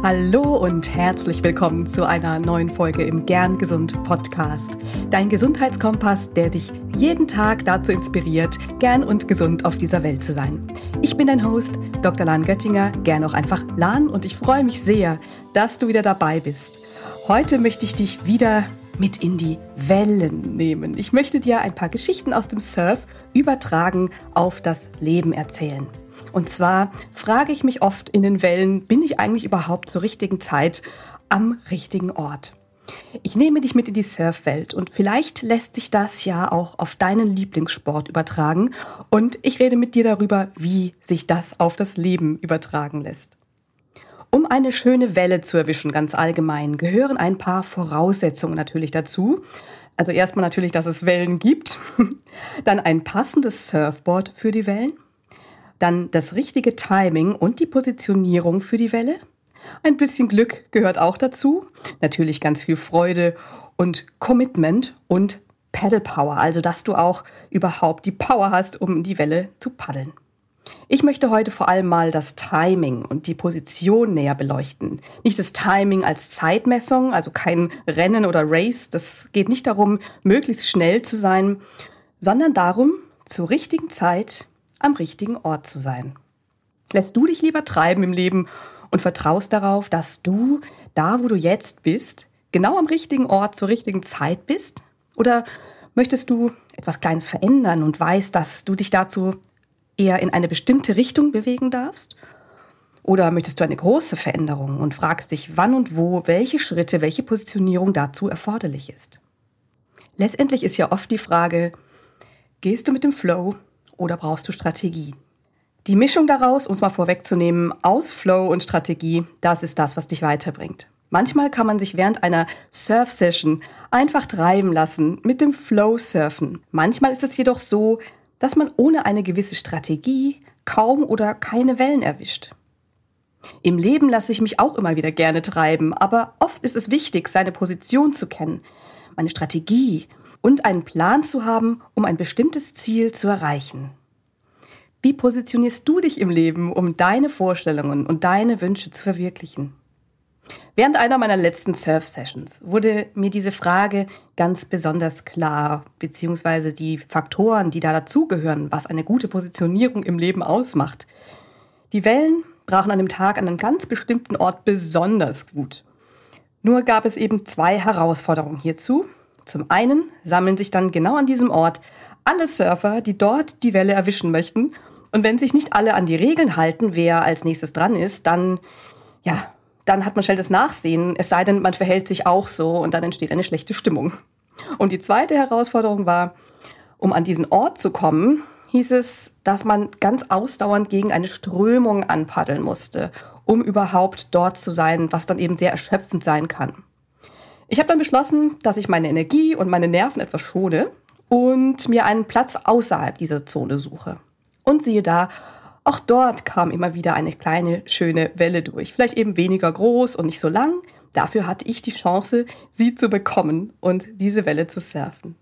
Hallo und herzlich willkommen zu einer neuen Folge im Gern Gesund Podcast. Dein Gesundheitskompass, der dich jeden Tag dazu inspiriert, gern und gesund auf dieser Welt zu sein. Ich bin dein Host, Dr. Lahn Göttinger, gern auch einfach Lahn und ich freue mich sehr, dass du wieder dabei bist. Heute möchte ich dich wieder mit in die Wellen nehmen. Ich möchte dir ein paar Geschichten aus dem Surf übertragen auf das Leben erzählen. Und zwar frage ich mich oft in den Wellen, bin ich eigentlich überhaupt zur richtigen Zeit am richtigen Ort? Ich nehme dich mit in die Surfwelt und vielleicht lässt sich das ja auch auf deinen Lieblingssport übertragen und ich rede mit dir darüber, wie sich das auf das Leben übertragen lässt. Um eine schöne Welle zu erwischen, ganz allgemein, gehören ein paar Voraussetzungen natürlich dazu. Also erstmal natürlich, dass es Wellen gibt, dann ein passendes Surfboard für die Wellen, dann das richtige Timing und die Positionierung für die Welle. Ein bisschen Glück gehört auch dazu. Natürlich ganz viel Freude und Commitment und Paddle Power, also dass du auch überhaupt die Power hast, um die Welle zu paddeln. Ich möchte heute vor allem mal das Timing und die Position näher beleuchten. Nicht das Timing als Zeitmessung, also kein Rennen oder Race, das geht nicht darum, möglichst schnell zu sein, sondern darum, zur richtigen Zeit am richtigen Ort zu sein. Lässt du dich lieber treiben im Leben und vertraust darauf, dass du da, wo du jetzt bist, genau am richtigen Ort zur richtigen Zeit bist? Oder möchtest du etwas Kleines verändern und weißt, dass du dich dazu eher in eine bestimmte Richtung bewegen darfst? Oder möchtest du eine große Veränderung und fragst dich, wann und wo, welche Schritte, welche Positionierung dazu erforderlich ist? Letztendlich ist ja oft die Frage, gehst du mit dem Flow oder brauchst du Strategie? Die Mischung daraus, um es mal vorwegzunehmen, aus Flow und Strategie, das ist das, was dich weiterbringt. Manchmal kann man sich während einer Surf-Session einfach treiben lassen, mit dem Flow surfen. Manchmal ist es jedoch so, dass man ohne eine gewisse Strategie kaum oder keine Wellen erwischt. Im Leben lasse ich mich auch immer wieder gerne treiben, aber oft ist es wichtig, seine Position zu kennen, meine Strategie und einen Plan zu haben, um ein bestimmtes Ziel zu erreichen. Wie positionierst du dich im Leben, um deine Vorstellungen und deine Wünsche zu verwirklichen? Während einer meiner letzten Surf-Sessions wurde mir diese Frage ganz besonders klar, beziehungsweise die Faktoren, die da dazugehören, was eine gute Positionierung im Leben ausmacht. Die Wellen brachen an dem Tag an einem ganz bestimmten Ort besonders gut. Nur gab es eben zwei Herausforderungen hierzu, zum einen sammeln sich dann genau an diesem Ort alle Surfer, die dort die Welle erwischen möchten. Und wenn sich nicht alle an die Regeln halten, wer als nächstes dran ist, dann, ja, dann hat man schnell das Nachsehen. Es sei denn, man verhält sich auch so und dann entsteht eine schlechte Stimmung. Und die zweite Herausforderung war, um an diesen Ort zu kommen, hieß es, dass man ganz ausdauernd gegen eine Strömung anpaddeln musste, um überhaupt dort zu sein, was dann eben sehr erschöpfend sein kann. Ich habe dann beschlossen, dass ich meine Energie und meine Nerven etwas schone und mir einen Platz außerhalb dieser Zone suche. Und siehe da, auch dort kam immer wieder eine kleine, schöne Welle durch. Vielleicht eben weniger groß und nicht so lang. Dafür hatte ich die Chance, sie zu bekommen und diese Welle zu surfen.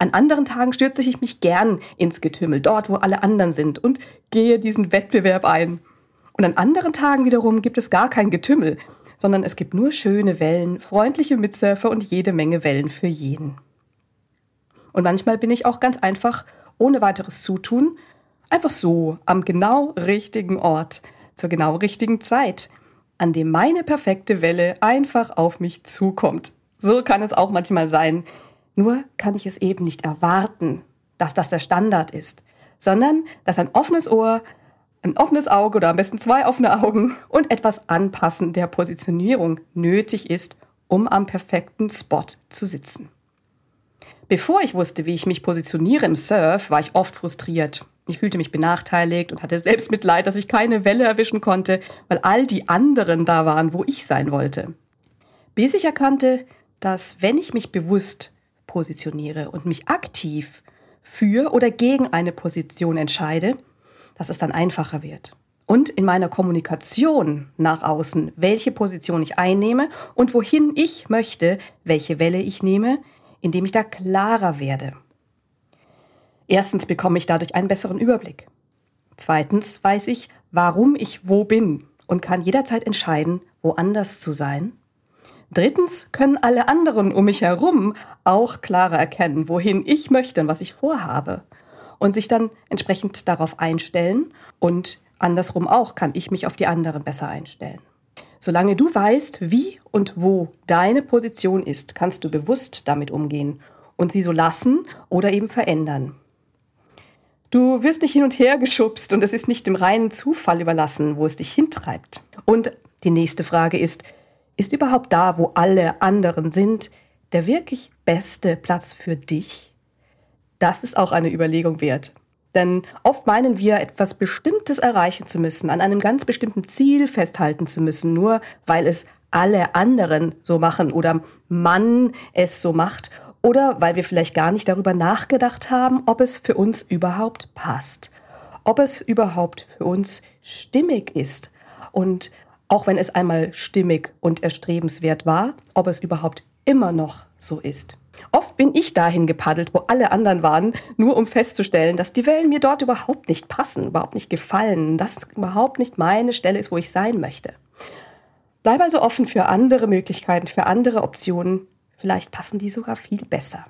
An anderen Tagen stürze ich mich gern ins Getümmel, dort, wo alle anderen sind, und gehe diesen Wettbewerb ein. Und an anderen Tagen wiederum gibt es gar kein Getümmel sondern es gibt nur schöne Wellen, freundliche Mitsurfer und jede Menge Wellen für jeden. Und manchmal bin ich auch ganz einfach, ohne weiteres Zutun, einfach so am genau richtigen Ort, zur genau richtigen Zeit, an dem meine perfekte Welle einfach auf mich zukommt. So kann es auch manchmal sein. Nur kann ich es eben nicht erwarten, dass das der Standard ist, sondern dass ein offenes Ohr ein offenes Auge oder am besten zwei offene Augen und etwas Anpassen der Positionierung nötig ist, um am perfekten Spot zu sitzen. Bevor ich wusste, wie ich mich positioniere im Surf, war ich oft frustriert. Ich fühlte mich benachteiligt und hatte selbst Mitleid, dass ich keine Welle erwischen konnte, weil all die anderen da waren, wo ich sein wollte. Bis ich erkannte, dass wenn ich mich bewusst positioniere und mich aktiv für oder gegen eine Position entscheide, dass es dann einfacher wird. Und in meiner Kommunikation nach außen, welche Position ich einnehme und wohin ich möchte, welche Welle ich nehme, indem ich da klarer werde. Erstens bekomme ich dadurch einen besseren Überblick. Zweitens weiß ich, warum ich wo bin und kann jederzeit entscheiden, woanders zu sein. Drittens können alle anderen um mich herum auch klarer erkennen, wohin ich möchte und was ich vorhabe. Und sich dann entsprechend darauf einstellen. Und andersrum auch kann ich mich auf die anderen besser einstellen. Solange du weißt, wie und wo deine Position ist, kannst du bewusst damit umgehen und sie so lassen oder eben verändern. Du wirst nicht hin und her geschubst und es ist nicht dem reinen Zufall überlassen, wo es dich hintreibt. Und die nächste Frage ist, ist überhaupt da, wo alle anderen sind, der wirklich beste Platz für dich? Das ist auch eine Überlegung wert. Denn oft meinen wir, etwas Bestimmtes erreichen zu müssen, an einem ganz bestimmten Ziel festhalten zu müssen, nur weil es alle anderen so machen oder man es so macht oder weil wir vielleicht gar nicht darüber nachgedacht haben, ob es für uns überhaupt passt, ob es überhaupt für uns stimmig ist und auch wenn es einmal stimmig und erstrebenswert war, ob es überhaupt immer noch so ist. Oft bin ich dahin gepaddelt, wo alle anderen waren, nur um festzustellen, dass die Wellen mir dort überhaupt nicht passen, überhaupt nicht gefallen, dass überhaupt nicht meine Stelle ist, wo ich sein möchte. Bleib also offen für andere Möglichkeiten, für andere Optionen, Vielleicht passen die sogar viel besser.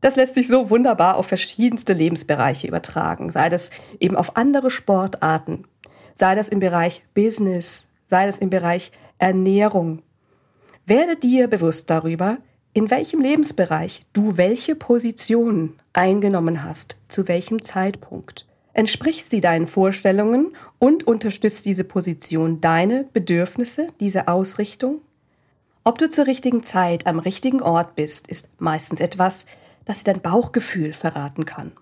Das lässt sich so wunderbar auf verschiedenste Lebensbereiche übertragen, sei das eben auf andere Sportarten, sei das im Bereich Business, sei das im Bereich Ernährung. Werde dir bewusst darüber, in welchem Lebensbereich du welche Position eingenommen hast, zu welchem Zeitpunkt. Entspricht sie deinen Vorstellungen und unterstützt diese Position deine Bedürfnisse, diese Ausrichtung? Ob du zur richtigen Zeit am richtigen Ort bist, ist meistens etwas, das dir dein Bauchgefühl verraten kann.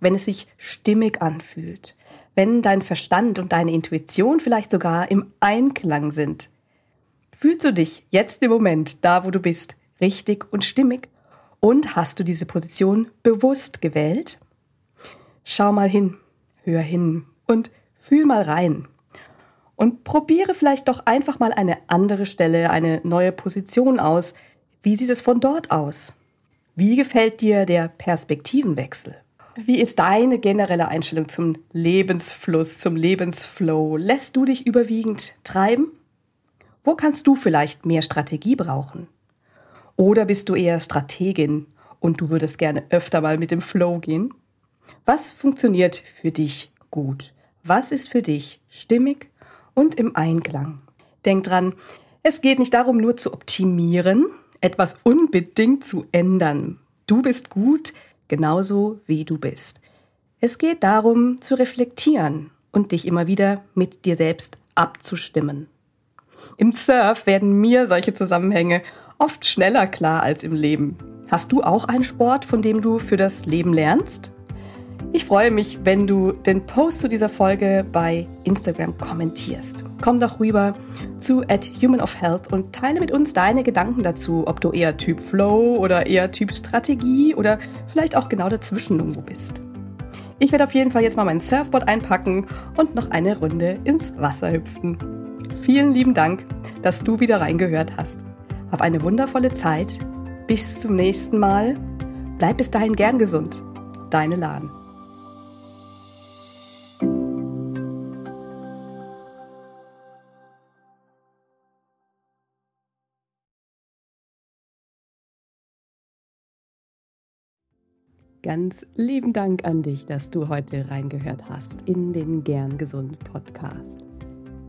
Wenn es sich stimmig anfühlt, wenn dein Verstand und deine Intuition vielleicht sogar im Einklang sind. Fühlst du dich jetzt im Moment, da wo du bist, richtig und stimmig? Und hast du diese Position bewusst gewählt? Schau mal hin, hör hin und fühl mal rein. Und probiere vielleicht doch einfach mal eine andere Stelle, eine neue Position aus. Wie sieht es von dort aus? Wie gefällt dir der Perspektivenwechsel? Wie ist deine generelle Einstellung zum Lebensfluss, zum Lebensflow? Lässt du dich überwiegend treiben? Wo kannst du vielleicht mehr Strategie brauchen? Oder bist du eher Strategin und du würdest gerne öfter mal mit dem Flow gehen? Was funktioniert für dich gut? Was ist für dich stimmig und im Einklang. Denk dran, es geht nicht darum, nur zu optimieren, etwas unbedingt zu ändern. Du bist gut, genauso wie du bist. Es geht darum, zu reflektieren und dich immer wieder mit dir selbst abzustimmen. Im Surf werden mir solche Zusammenhänge oft schneller klar als im Leben. Hast du auch einen Sport, von dem du für das Leben lernst? Ich freue mich, wenn du den Post zu dieser Folge bei Instagram kommentierst. Komm doch rüber zu at Human of Health und teile mit uns deine Gedanken dazu, ob du eher Typ Flow oder eher Typ Strategie oder vielleicht auch genau dazwischen irgendwo bist. Ich werde auf jeden Fall jetzt mal mein Surfboard einpacken und noch eine Runde ins Wasser hüpfen. Vielen lieben Dank, dass du wieder reingehört hast. Hab eine wundervolle Zeit. Bis zum nächsten Mal. Bleib bis dahin gern gesund. Deine Lahn. Ganz lieben Dank an dich, dass du heute reingehört hast in den Gern Gesund Podcast.